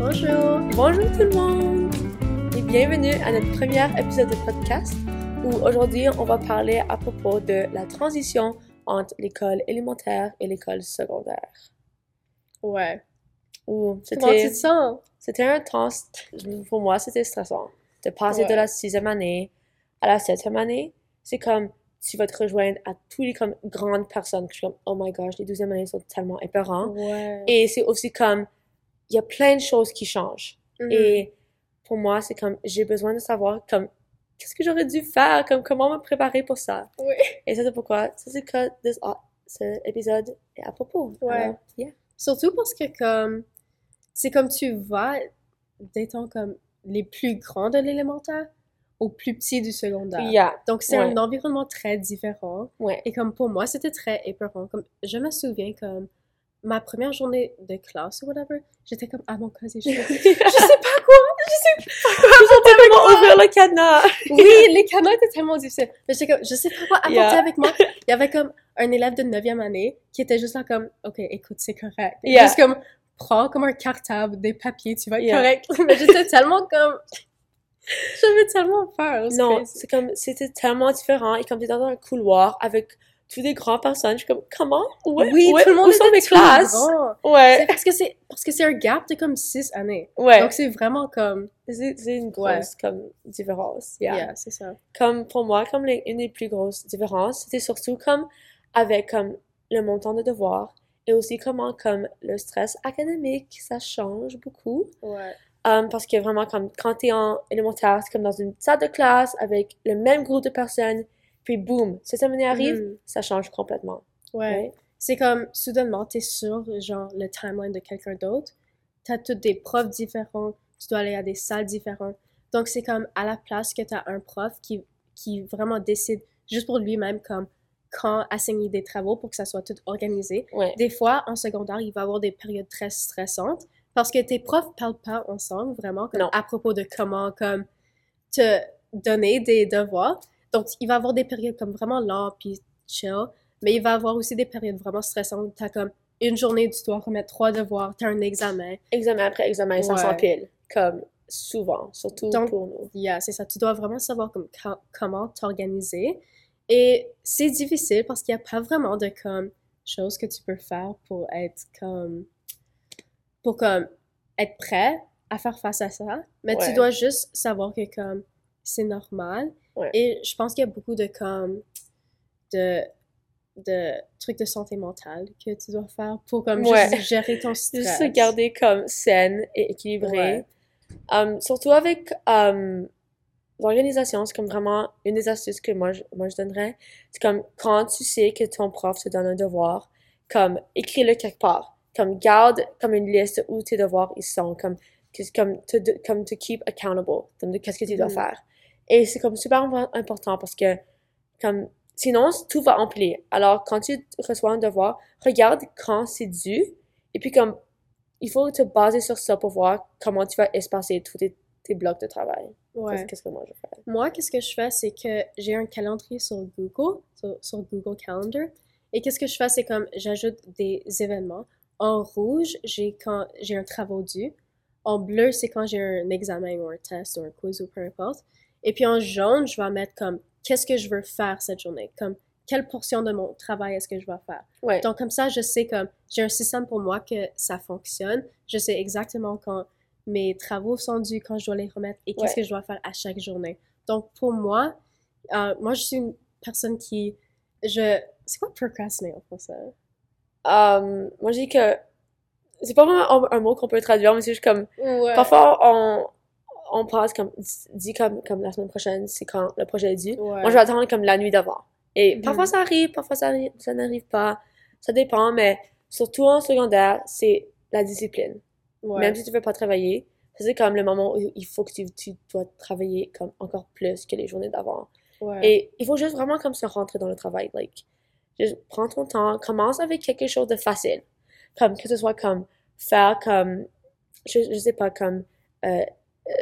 Bonjour! Bonjour tout le monde et bienvenue à notre premier épisode de podcast où aujourd'hui on va parler à propos de la transition entre l'école élémentaire et l'école secondaire. Ouais. Où Comment tu c'était te sens? c'était un temps, st- pour moi c'était stressant. De passer de la sixième année à la septième année, c'est comme tu vas te rejoindre à tous les comme grandes personnes je suis comme oh my gosh les douzième années sont tellement épeurants. Ouais. Et c'est aussi comme il y a plein de choses qui changent. Mhm. Et pour moi, c'est comme, j'ai besoin de savoir, comme, qu'est-ce que j'aurais dû faire, comme, comment me préparer pour ça? Oui. Et ça, c'est pourquoi, ça, c'est que this- ah, cet épisode est à propos. Ouais. Alors, yeah. Surtout parce que comme c'est comme tu vas d'étant comme les plus grands de l'élémentaire aux plus petits du secondaire. Yeah. Donc c'est Ouais. un environnement très différent. Ouais. Et comme pour moi, c'était très épeurant. Comme je me souviens comme ma première journée de classe ou whatever, j'étais comme à mon casier. Je, je sais pas quoi, je sais pas quoi Comment moi. ouvrir le cadenas? Oui, les canaux étaient tellement difficiles. Mais j'étais comme, je sais pas quoi apporter Yeah. avec moi. Il y avait comme un élève de 9e année qui était juste là comme, OK, écoute, c'est correct. Yeah. Juste comme, prends comme un cartable, des papiers, tu Yeah. correct. Mais j'étais tellement comme, j'avais tellement peur. Non, c'est comme, c'était tellement différent. Et comme dans un couloir avec toutes des grandes personnes, je suis comme, comment? Oui, tout le monde où sont mes classes? Ouais. parce que c'est, parce que c'est un gap de comme 6 années. Ouais. Donc c'est vraiment comme, C'est c'est une grosse, Ouais. comme, différence. Yeah. yeah, c'est ça. comme pour moi, comme les- une des plus grosses différences, c'était surtout comme avec comme le montant de devoirs et aussi comment comme le stress académique, ça change beaucoup. Ouais. Um, parce que vraiment comme quand t'es en élémentaire, c'est comme dans une salle de classe avec le même groupe de personnes, puis boum, cette année arrive, Mhm. ça change complètement. Ouais. C'est comme, soudainement, t'es sur, genre, le timeline de quelqu'un d'autre. T'as tous des profs différents. Tu dois aller à des salles différentes. Donc, c'est comme, à la place que t'as un prof qui, qui vraiment décide, juste pour lui-même, comme, quand assigner des travaux pour que ça soit tout organisé. Ouais. Des fois, en secondaire, il va y avoir des périodes très stressantes parce que tes profs parlent pas ensemble, vraiment, comme, à propos de comment, comme, te donner des devoirs. Donc, il va y avoir des périodes comme vraiment lent puis chill, mais il va y avoir aussi des périodes vraiment stressantes. T'as comme une journée, tu dois remettre trois devoirs, t'as un examen. Examen après examen, ça Ouais. s'empile. Comme souvent, surtout Donc, pour nous. Yeah, c'est ça. Tu dois vraiment savoir comme, comment t'organiser. Et c'est difficile parce qu'il n'y a pas vraiment de comme choses que tu peux faire pour être comme pour comme être prêt à faire face à ça. Mais tu dois juste savoir que comme c'est normal. Ouais. Et je pense qu'il y a beaucoup de comme de de trucs de santé mentale que tu dois faire pour comme Ouais. juste gérer ton stress. Juste se garder comme saine et équilibrée. Ouais. Um, surtout avec um, l'organisation, c'est comme vraiment une des astuces que moi je, moi je donnerais. C'est comme quand tu sais que ton prof te donne un devoir, comme écris-le quelque part. Comme garde comme une liste où tes devoirs ils sont, comme, comme, te, comme te keep accountable, comme de qu'est-ce que tu dois Mhm. faire. Et c'est comme super impo- important parce que comme sinon tout va empiler. Alors quand tu reçois un devoir, regarde quand c'est dû et puis comme il faut te baser sur ça pour voir comment tu vas espacer tous tes, tes blocs de travail. Ouais. Qu'est-ce que moi je fais? Moi, qu'est-ce que je fais, c'est que j'ai un calendrier sur Google, sur, sur Google Calendar. Et qu'est-ce que je fais, c'est comme j'ajoute des événements. En rouge, j'ai quand j'ai un travail dû. En bleu, c'est quand j'ai un examen ou un test ou un quiz ou peu importe. Et puis en jaune, je vais mettre comme qu'est-ce que je veux faire cette journée, comme quelle portion de mon travail est-ce que je vais faire? Ouais. Donc comme ça, je sais comme j'ai un système pour moi que ça fonctionne. Je sais exactement quand mes travaux sont dus, quand je dois les remettre et qu'est-ce Ouais. que je dois faire à chaque journée. Donc pour moi, euh, moi je suis une personne qui je c'est quoi procrastiner en français? Um, moi, je dis que c'est pas vraiment un, un mot qu'on peut traduire, mais c'est juste comme Ouais. parfois on on passe comme dit comme comme la semaine prochaine, c'est quand le projet est dû. Ouais. Moi, je vais attendre comme la nuit d'avant. Et Mhm. parfois ça arrive, parfois ça, arri- ça n'arrive pas. Ça dépend, mais surtout en secondaire, c'est la discipline. Ouais. Même si tu veux pas travailler, c'est comme le moment où il faut que tu, tu dois travailler comme encore plus que les journées d'avant. Ouais. Et il faut juste vraiment comme se rentrer dans le travail. Like, juste prends ton temps, commence avec quelque chose de facile. Comme que ce soit comme faire comme, je, je sais pas, comme euh, euh,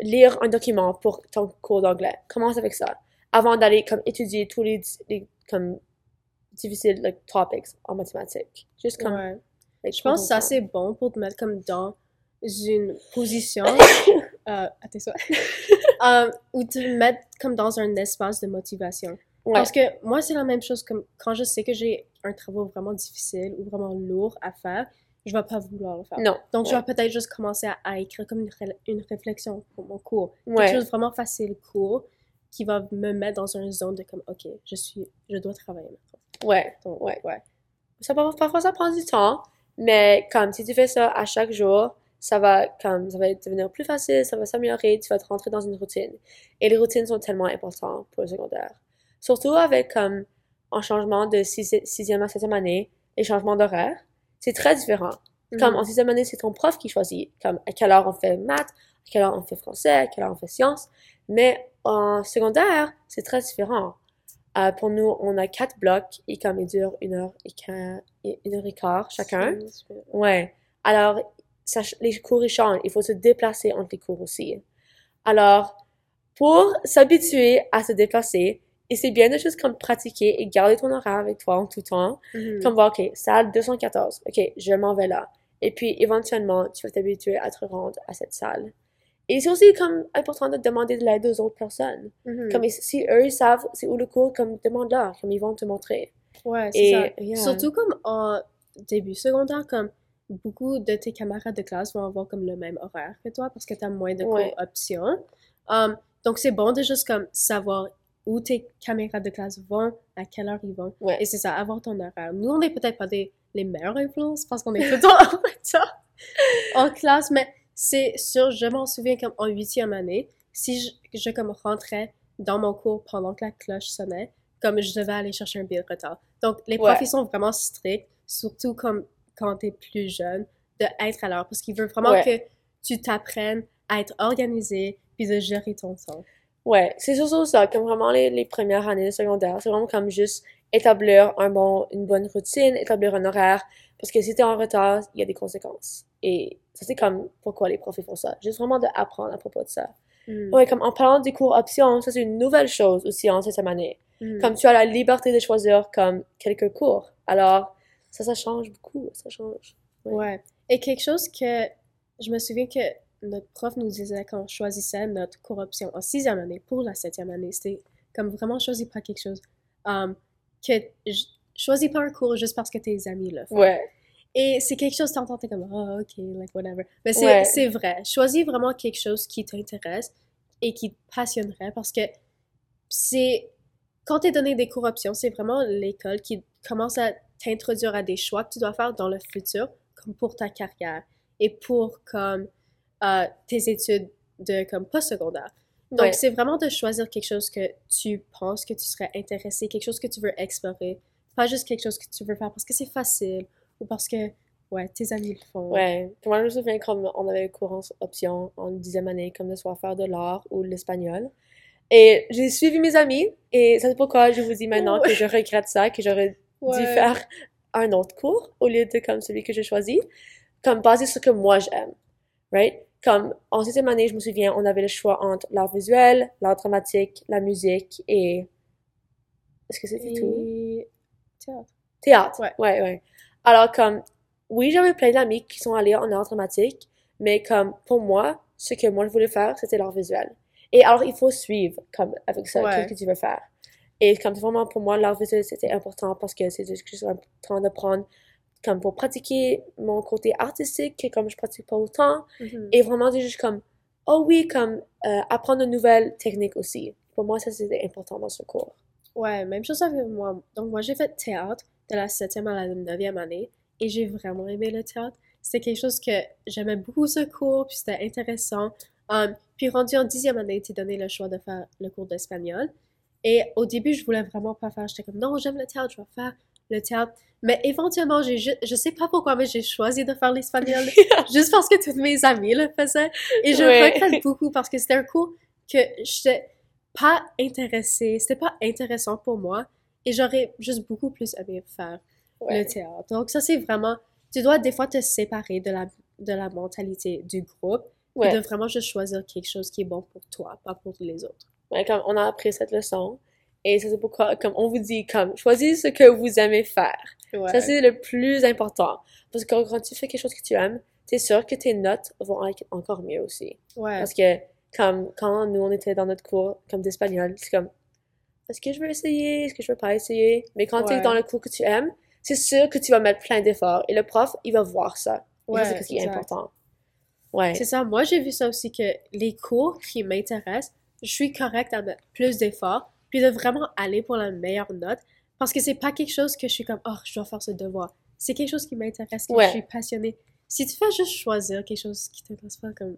lire un document pour ton cours d'anglais. Commence avec ça. Avant d'aller comme étudier tous les, les comme difficiles like, topics en mathématiques. Juste comme. Ouais. like, Je pense que ça c'est bon pour te mettre comme dans une position, euh, attends euh, où te mettre comme dans un espace de motivation. Ouais. Parce que moi, c'est la même chose comme quand je sais que j'ai un travail vraiment difficile ou vraiment lourd à faire, je vais pas vouloir le faire. Non. Donc, je vais peut-être juste commencer à, à écrire comme une, ré- une réflexion pour mon cours. Quelque Ouais. chose de vraiment facile, court, qui va me mettre dans une zone de comme, OK, je suis, je dois travailler maintenant. Ouais. Donc, Ouais. ouais. Ça, par- parfois, ça prend du temps, mais comme si tu fais ça à chaque jour, ça va, comme, ça va devenir plus facile, ça va s'améliorer, tu vas te rentrer dans une routine. Et les routines sont tellement importantes pour le secondaire. Surtout avec, comme, un changement de sixi- sixième à septième année, les changements d'horaire, c'est très différent. Comme Mhm. en sixième année, c'est ton prof qui choisit, comme à quelle heure on fait maths, à quelle heure on fait français, à quelle heure on fait sciences. Mais en secondaire, c'est très différent. Euh, pour nous, on a quatre blocs et comme ils durent une heure et, et- une heure et quart chacun. Ouais. Alors, ça les cours ils changent. Il faut se déplacer entre les cours aussi. Alors, pour s'habituer à se déplacer, et c'est bien de juste comme pratiquer et garder ton horaire avec toi en tout temps. Mhm. Comme voir, OK, salle 214. OK, je m'en vais là. Et puis, éventuellement, tu vas t'habituer à te rendre à cette salle. Et c'est aussi comme important de demander de l'aide aux autres personnes. Mhm. Comme si eux, ils savent c'est où le cours, comme demande-leur, comme ils vont te montrer. Ouais, c'est ça. yeah. Surtout comme en début secondaire, comme beaucoup de tes camarades de classe vont avoir comme le même horaire que toi parce que tu as moins de cours options. Um, donc, c'est bon de juste comme savoir où tes camarades de classe vont, à quelle heure ils vont. Ouais. Et c'est ça, avoir ton horaire. Nous, on n'est peut-être pas des, les meilleures influences parce qu'on est tout le temps en classe, mais c'est sûr, je m'en souviens comme en huitième année, si je, je comme rentrais dans mon cours pendant que la cloche sonnait, comme je devais aller chercher un billet de retard. Donc, les Ouais. profs, ils sont vraiment stricts, surtout comme quand t'es plus jeune, de être à l'heure, parce qu'ils veulent vraiment Ouais. que tu t'apprennes à être organisé, puis de gérer ton temps. Ouais, c'est surtout ça, comme vraiment les, les premières années de secondaire, c'est vraiment comme juste établir un bon, une bonne routine, établir un horaire, parce que si t'es en retard, il y a des conséquences. Et ça, c'est comme pourquoi les profs font ça. Juste vraiment d'apprendre à propos de ça. Mm. Ouais, comme en parlant des cours options, ça c'est une nouvelle chose aussi en septième année. Mm. Comme tu as la liberté de choisir comme quelques cours. Alors, ça, ça change beaucoup, ça change. Ouais. Et quelque chose que je me souviens que notre prof nous disait quand on choisissait notre cours option en sixième année pour la septième année, c'était comme vraiment choisis pas quelque chose. Um, que choisis pas un cours juste parce que tes amis le font. Ouais, Et c'est quelque chose t'entends, t'es comme, oh, ok, like, whatever. Mais c'est, Ouais. c'est vrai. Choisis vraiment quelque chose qui t'intéresse et qui te passionnerait parce que c'est, quand t'es donné des cours options, c'est vraiment l'école qui commence à t'introduire à des choix que tu dois faire dans le futur, comme pour ta carrière et pour, comme, euh, tes études de, comme, post-secondaire. Donc, Ouais. c'est vraiment de choisir quelque chose que tu penses que tu serais intéressé, quelque chose que tu veux explorer, pas juste quelque chose que tu veux faire parce que c'est facile ou parce que, ouais, tes amis le font. ouais. Puis Moi, je me souviens comme on avait le cours en option en dixième année, comme de soit faire de l'art ou l'espagnol. Et j'ai suivi mes amis, et c'est pourquoi je vous dis maintenant que je regrette ça, que j'aurais dû faire un autre cours au lieu de comme celui que j'ai choisi, comme basé sur ce que moi j'aime, right? Comme en sixième année, je me souviens, on avait le choix entre l'art visuel, l'art dramatique, la musique et... Est-ce que c'était tout? Et... Théâtre. Théâtre. Ouais. ouais, ouais. Alors, comme, oui, j'avais plein d'amis qui sont allés en art dramatique, mais comme, pour moi, ce que moi je voulais faire, c'était l'art visuel. Et alors, il faut suivre, comme, avec ça, Ouais. qu'est-ce que tu veux faire. Et comme, vraiment, pour moi, l'art visuel, c'était important parce que c'est ce que je suis en train de prendre, comme, pour pratiquer mon côté artistique, que comme je pratique pas autant, Mhm. et vraiment, de juste comme, oh oui, comme, euh, apprendre de nouvelles techniques aussi. Pour moi, ça, c'était important dans ce cours. Ouais, même chose avec moi. Donc, moi, j'ai fait théâtre de la septième à la neuvième année et j'ai vraiment aimé le théâtre. C'était quelque chose que j'aimais beaucoup ce cours, puis c'était intéressant. Um, puis rendu en dixième année, t'es donné le choix de faire le cours d'espagnol. Et au début, je voulais vraiment pas faire. J'étais comme, non, j'aime le théâtre, je vais faire le théâtre. Mais éventuellement, j'ai je sais pas pourquoi, mais j'ai choisi de faire l'espagnol juste parce que tous mes amis le faisaient. Et je Ouais. regrette beaucoup parce que c'était un cours que j'étais pas intéressée, c'était pas intéressant pour moi et j'aurais juste beaucoup plus aimé faire Ouais. le théâtre. Donc ça, c'est vraiment, tu dois des fois te séparer de la, de la mentalité du groupe et de vraiment juste choisir quelque chose qui est bon pour toi, pas pour les autres. Ouais, comme on a appris cette leçon. Et ça, c'est pourquoi, comme on vous dit, comme, choisissez ce que vous aimez faire. Ouais. Ça, c'est le plus important. Parce que quand tu fais quelque chose que tu aimes, t'es sûr que tes notes vont être encore mieux aussi. Ouais. Parce que, comme, quand nous, on était dans notre cours, comme d'espagnol, c'est comme, est-ce que je veux essayer? Est-ce que je veux pas essayer? Mais quand t'es Ouais. dans le cours que tu aimes, c'est sûr que tu vas mettre plein d'efforts. Et le prof, il va voir ça. Ouais, c'est ce qui est important. Ouais. C'est ça, moi j'ai vu ça aussi que les cours qui m'intéressent, je suis correcte à mettre plus d'efforts, puis de vraiment aller pour la meilleure note, parce que c'est pas quelque chose que je suis comme, oh, je dois faire ce devoir. C'est quelque chose qui m'intéresse, que Ouais. je suis passionnée. Si tu fais juste choisir quelque chose qui t'intéresse pas, comme.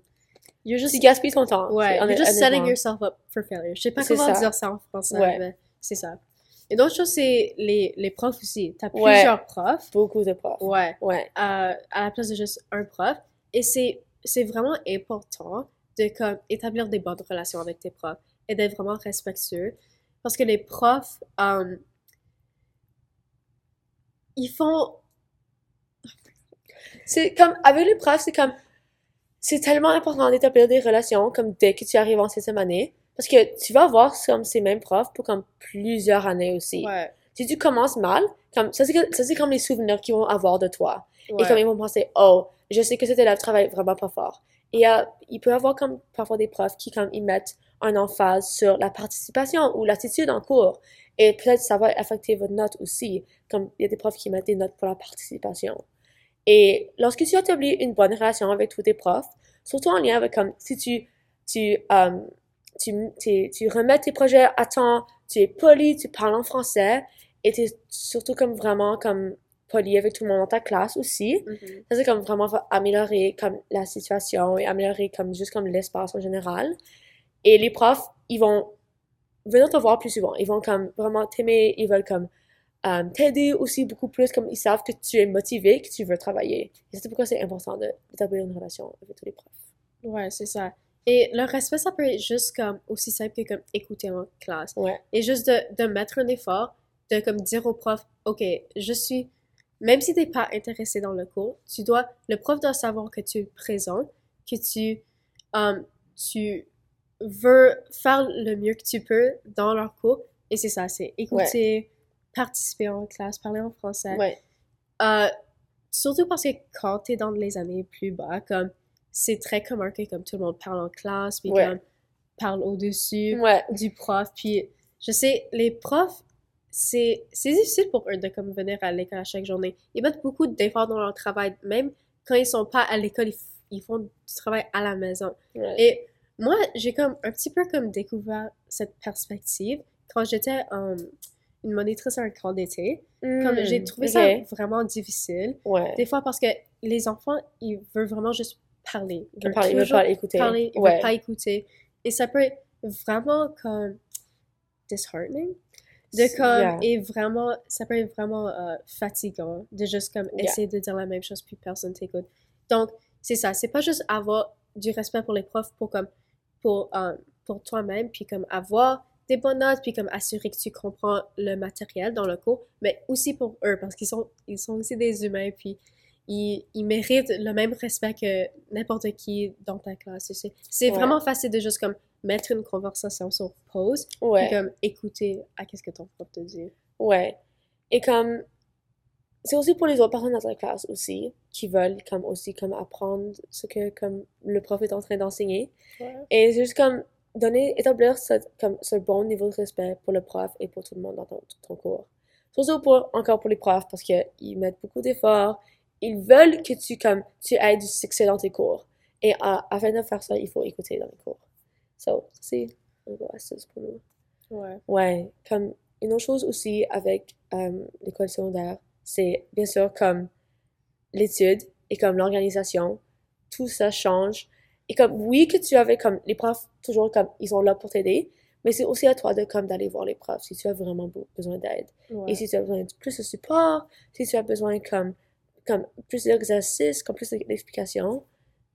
You're just. Tu gaspilles ton temps. Ouais, you're just setting yourself up for failure. Je sais pas comment ça. dire ça en français, Ouais. mais c'est ça. Et d'autres choses, c'est les, les profs aussi. T'as Ouais. plusieurs profs. Beaucoup de profs. Ouais Ouais. à, à la place de juste un prof. Et c'est, c'est vraiment important de comme, établir des bonnes relations avec tes profs et d'être vraiment respectueux. Parce que les profs, euh, ils font... C'est comme, avec les profs, c'est comme, c'est tellement important d'établir des relations, comme dès que tu arrives en septième année. Parce que tu vas voir comme ces mêmes profs pour comme plusieurs années aussi. Ouais, Si tu commences mal, comme, ça c'est, comme les souvenirs qu'ils vont avoir de toi. Et comme ils vont penser, oh, je sais que cet élève travaille vraiment pas fort. Et euh, il peut y avoir comme parfois des profs qui comme ils mettent un emphase sur la participation ou l'attitude en cours. Et peut-être ça va affecter votre note aussi. Comme il y a des profs qui mettent des notes pour la participation. Et lorsque tu établis une bonne relation avec tous tes profs, surtout en lien avec comme si tu tu euh, tu, tu, tu remets tes projets à temps, tu es poli, tu parles en français et tu es surtout comme vraiment comme poli avec tout le monde dans ta classe aussi. Mhm. Ça, c'est comme vraiment améliorer comme la situation et améliorer comme juste comme l'espace en général. Et les profs, ils vont venir te voir plus souvent. Ils vont comme vraiment t'aimer, ils veulent comme euh, t'aider aussi beaucoup plus, comme ils savent que tu es motivé, que tu veux travailler. Et c'est pourquoi c'est important d'établir une relation avec tous les profs. Ouais, c'est ça. Et le respect, ça peut être juste comme aussi simple que comme écouter en classe. Ouais, Et juste de, de mettre un effort, de comme dire au prof, OK, je suis, même si t'es pas intéressé dans le cours, tu dois, le prof doit savoir que tu es présent, que tu, um, tu veux faire le mieux que tu peux dans leur cours. Et c'est ça, c'est écouter, participer en classe, parler en français. ouais, Euh, surtout parce que quand t'es dans les années plus bas, comme, c'est très commun que comme tout le monde parle en classe, puis Ouais. comme, parle au-dessus du prof. Puis je sais, les profs, c'est c'est difficile pour eux de comme venir à l'école à chaque journée. Ils mettent beaucoup d'efforts dans leur travail, même quand ils sont pas à l'école, ils, ils font du travail à la maison. ouais. Et moi, j'ai comme un petit peu comme découvert cette perspective quand j'étais euh, une monitrice à un camp d'été. Comme Hmm, j'ai trouvé ça vraiment difficile. Ouais. Des fois parce que les enfants, ils veulent vraiment juste parler. Ils Ils veulent ils pas l'écouter. parler, ils Ouais. veulent pas écouter. Et ça peut être vraiment comme disheartening. De comme, Yeah. et vraiment, ça peut être vraiment euh, fatigant de juste comme Yeah. essayer de dire la même chose puis personne t'écoute. Donc, c'est ça, c'est pas juste avoir du respect pour les profs pour comme, pour, euh, pour toi-même puis comme avoir des bonnes notes puis comme assurer que tu comprends le matériel dans le cours, mais aussi pour eux parce qu'ils sont, ils sont aussi des humains puis ils, ils méritent le même respect que n'importe qui dans ta classe. C'est, Ouais. vraiment facile de juste comme mettre une conversation sur pause Ouais. puis comme écouter à qu'est-ce que ton prof te dit. Ouais. Et comme, c'est aussi pour les autres personnes dans ta classe aussi, qui veulent comme aussi comme apprendre ce que comme le prof est en train d'enseigner. Et c'est juste comme donner, établir ce, comme, ce bon niveau de respect pour le prof et pour tout le monde dans ton, ton cours. Surtout pour, encore pour les profs, parce qu'ils mettent beaucoup d'efforts. Ils veulent que tu, comme, tu aies du succès dans tes cours. Et afin de faire ça, il faut écouter dans les cours. So, c'est une astuce pour nous. Ouais. Ouais, comme une autre chose aussi avec euh, l'école secondaire, c'est bien sûr comme l'étude et comme l'organisation, tout ça change. Et comme oui que tu avais comme les profs toujours comme ils sont là pour t'aider, mais c'est aussi à toi de comme d'aller voir les profs si tu as vraiment be- besoin d'aide. Ouais. Et si tu as besoin de plus de support, si tu as besoin comme comme plus d'exercices, comme plus d'explications,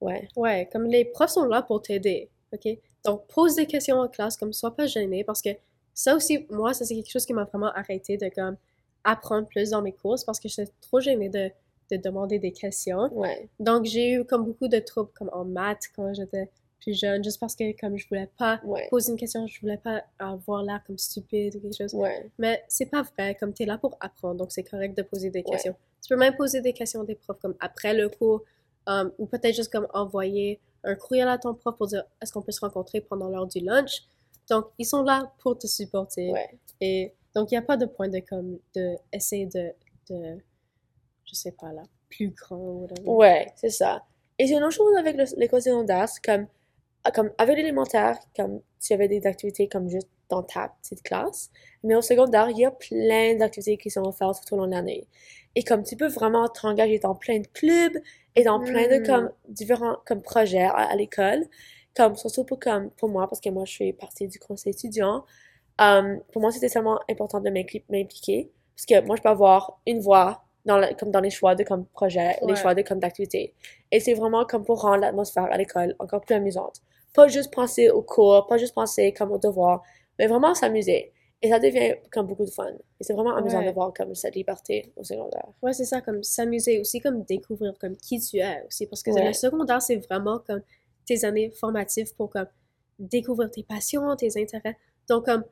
ouais, Ouais, comme les profs sont là pour t'aider, ok? Donc, pose des questions en classe, comme sois pas gêné, parce que ça aussi, moi, ça c'est quelque chose qui m'a vraiment arrêté de comme apprendre plus dans mes courses, parce que j'étais trop gênée de, de demander des questions. ouais, Donc, j'ai eu comme beaucoup de troubles comme en maths quand j'étais plus jeune, juste parce que comme je voulais pas ouais, poser une question, je voulais pas avoir l'air comme stupide ou quelque chose. ouais, Mais c'est pas vrai, comme t'es là pour apprendre, donc c'est correct de poser des questions. Tu peux même poser des questions des profs comme après le cours, um, ou peut-être juste comme envoyer un courriel à ton prof pour dire est-ce qu'on peut se rencontrer pendant l'heure du lunch? Donc, ils sont là pour te supporter. Et donc, il n'y a pas de point de comme de essayer de, de je sais pas là, plus grand ou. Ouais, c'est ça. Et c'est une autre chose avec le- l'école secondaire, comme, ah, comme avec l'élémentaire, comme tu avais des activités comme juste dans ta petite classe. Mais au secondaire, il y a plein d'activités qui sont offertes tout au long de l'année. Et comme tu peux vraiment t'engager dans plein de clubs et dans plein de Mm. comme différents comme projets à, à l'école. Comme surtout pour comme pour moi parce que moi je fais partie du conseil étudiant. Euh, pour moi c'était tellement important de m'impli- m'impliquer parce que moi je peux avoir une voix dans la- comme dans les choix de comme projet, les choix de comme d'activité. Et c'est vraiment comme pour rendre l'atmosphère à l'école encore plus amusante. Pas juste penser aux cours, pas juste penser comme aux devoirs, mais vraiment s'amuser. Et ça devient comme beaucoup de fun. Et c'est vraiment amusant Ouais. de voir comme cette liberté au secondaire. Ouais, c'est ça, comme s'amuser aussi, comme découvrir comme qui tu es aussi. Parce que Ouais. le secondaire, c'est vraiment comme tes années formatives pour comme découvrir tes passions, tes intérêts. Donc, comme,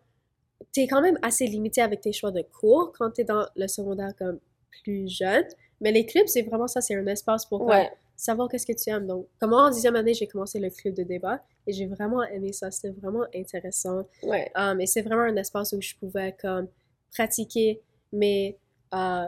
t'es quand même assez limité avec tes choix de cours quand t'es dans le secondaire comme plus jeune. Mais les clubs, c'est vraiment ça, c'est un espace pour comme, savoir qu'est-ce que tu aimes. Donc, comme en dixième année, j'ai commencé le club de débat et j'ai vraiment aimé ça. C'était vraiment intéressant. Ouais. Um, et c'est vraiment un espace où je pouvais comme pratiquer mes, euh,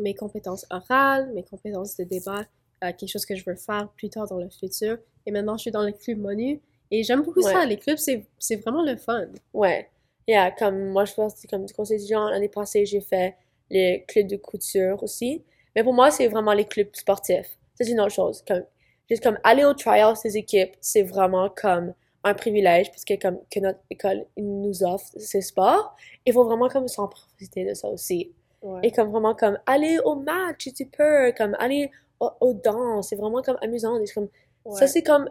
mes compétences orales, mes compétences de débat, euh, quelque chose que je veux faire plus tard dans le futur. Et maintenant, je suis dans le club Monu et j'aime beaucoup ça. Les clubs, c'est c'est vraiment le fun. Ouais. Yeah, comme moi, je pense, comme du conseil étudiant, l'année passée, j'ai fait les clubs de couture aussi. Mais pour moi, c'est vraiment les clubs sportifs. C'est une autre chose. Comme, juste comme aller au trial ces équipes, c'est vraiment comme un privilège parce que comme que notre école nous offre ces sports. Il faut vraiment comme s'en profiter de ça aussi. Ouais. Et comme vraiment comme aller au match si tu peux, comme aller au, aux danses, c'est vraiment comme amusant. Et comme, Ça, c'est comme,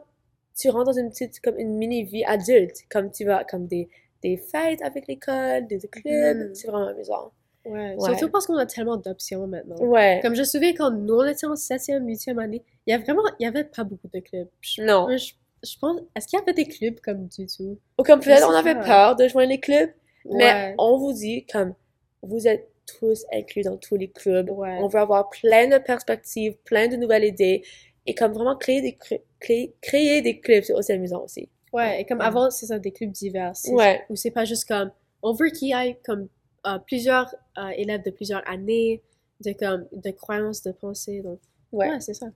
tu rentres dans une petite, comme une mini-vie adulte. Comme tu vas, comme des, des fêtes avec l'école, des clubs. Mhm. C'est vraiment amusant. Ouais. Ouais. Surtout parce qu'on a tellement d'options maintenant. Ouais. Comme je me souviens quand nous, on était en septième, huitième année, il y a vraiment, il y avait pas beaucoup de clubs. Je, Non. je, je pense, est-ce qu'il y avait des clubs comme du tout? Ou comme peut-être on avait peur de joindre les clubs, mais on vous dit, comme, vous êtes tous inclus dans tous les clubs. Ouais. On veut avoir plein de perspectives, plein de nouvelles idées. Et comme vraiment créer des, cr- créer, créer des clubs, c'est aussi amusant aussi. Ouais, et comme avant, c'est ça, des clubs divers. Ouais. Où c'est pas juste comme, on veut qu'il y ait comme euh, plusieurs euh, élèves de plusieurs années, de comme, de croyances, de pensée. Donc, Ouais. ouais, c'est ça.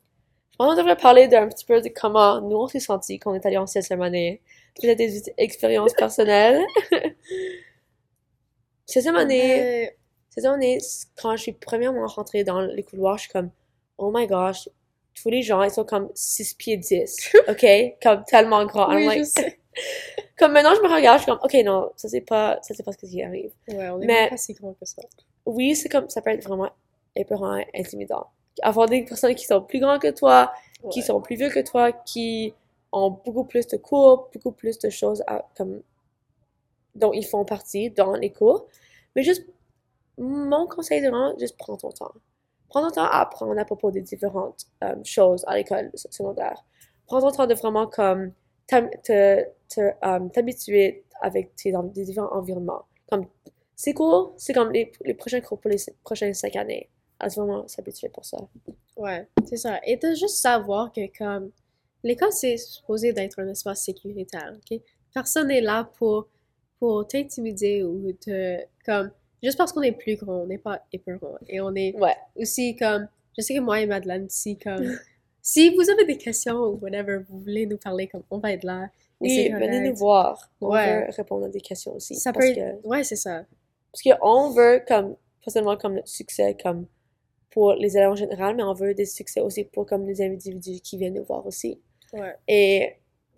Je pense qu'on devrait parler d'un petit peu de comment nous on s'est senti quand on est allé en septième année. Peut-être des expériences personnelles. septième année, septième année, quand je suis premièrement rentrée dans les couloirs, je suis comme, oh my gosh, tous les gens, ils sont comme 6 pieds 10, ok? Comme tellement grands. Oui, like- je sais. comme maintenant, je me regarde, je suis comme, ok, non, ça c'est pas, ça c'est pas ce qui arrive. Ouais, on est Mais- pas si grand que ça. Oui, c'est comme, ça peut être vraiment épeurant, intimidant. Avoir des personnes qui sont plus grandes que toi, qui sont plus vieux que toi, qui ont beaucoup plus de cours, beaucoup plus de choses à, comme, dont ils font partie dans les cours. Mais juste, mon conseil c'est vraiment, juste prends ton temps. Prends ton temps à apprendre à propos des différentes euh, choses à l'école se- secondaire. Prends ton temps de vraiment comme euh, t'habituer avec tes, différents environnements. Comme, c'est cool, c'est comme les, les prochains cours pour les prochaines cinq années. À vraiment s'habituer pour ça. Ouais, c'est ça. Et de juste savoir que comme l'école c'est supposé d'être un espace sécuritaire, ok? Personne n'est là pour pour t'intimider ou te comme juste parce qu'on est plus grand, on n'est pas épeurant et on est Ouais. aussi comme je sais que moi et Madeleine si comme si vous avez des questions ou whatever, vous voulez nous parler comme on va être là. Oui, venez nous voir. On Ouais. veut répondre à des questions aussi. Ça peut être que, ouais, c'est ça. parce qu'on veut, comme, pas seulement comme le succès, comme, pour les élèves en général, mais on veut des succès aussi pour, comme, les individus qui viennent nous voir aussi. Ouais. Et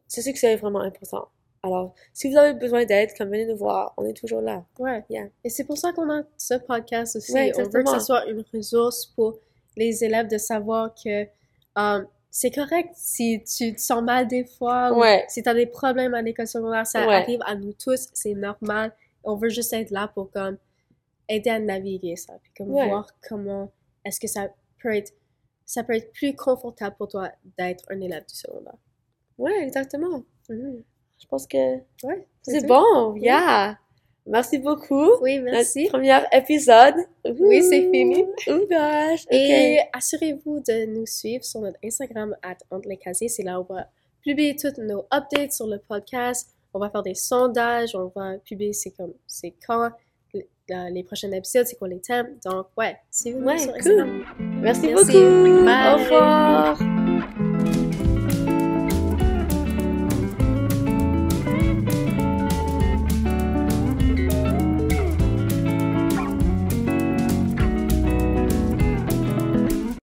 ce succès est vraiment important. Alors, si vous avez besoin d'aide, comme, venez nous voir. On est toujours là. Ouais. Yeah. Et c'est pour ça qu'on a ce podcast aussi. Ouais, on veut que ça soit une ressource pour les élèves de savoir que euh, c'est correct si tu te sens mal des fois ou si tu as des problèmes à l'école secondaire, ça Ouais. arrive à nous tous, c'est normal. On veut juste être là pour comme aider à naviguer ça, puis comme voir comment est-ce que ça peut être ça peut être plus confortable pour toi d'être un élève du secondaire. Ouais, exactement. Mhm. Je pense que Ouais, c'est bon. Yeah. merci beaucoup. Oui, merci. Notre premier épisode. Oui, c'est fini. Oh gosh. Et assurez-vous de nous suivre sur notre Instagram, at. C'est là où on va publier toutes nos updates sur le podcast. On va faire des sondages. On va publier c'est comme, c'est quand le- les prochains épisodes, c'est quoi les thèmes. Donc, ouais, suivez-nous Ouais, sur cool. Instagram. Merci, Merci. beaucoup. Bye. Au revoir.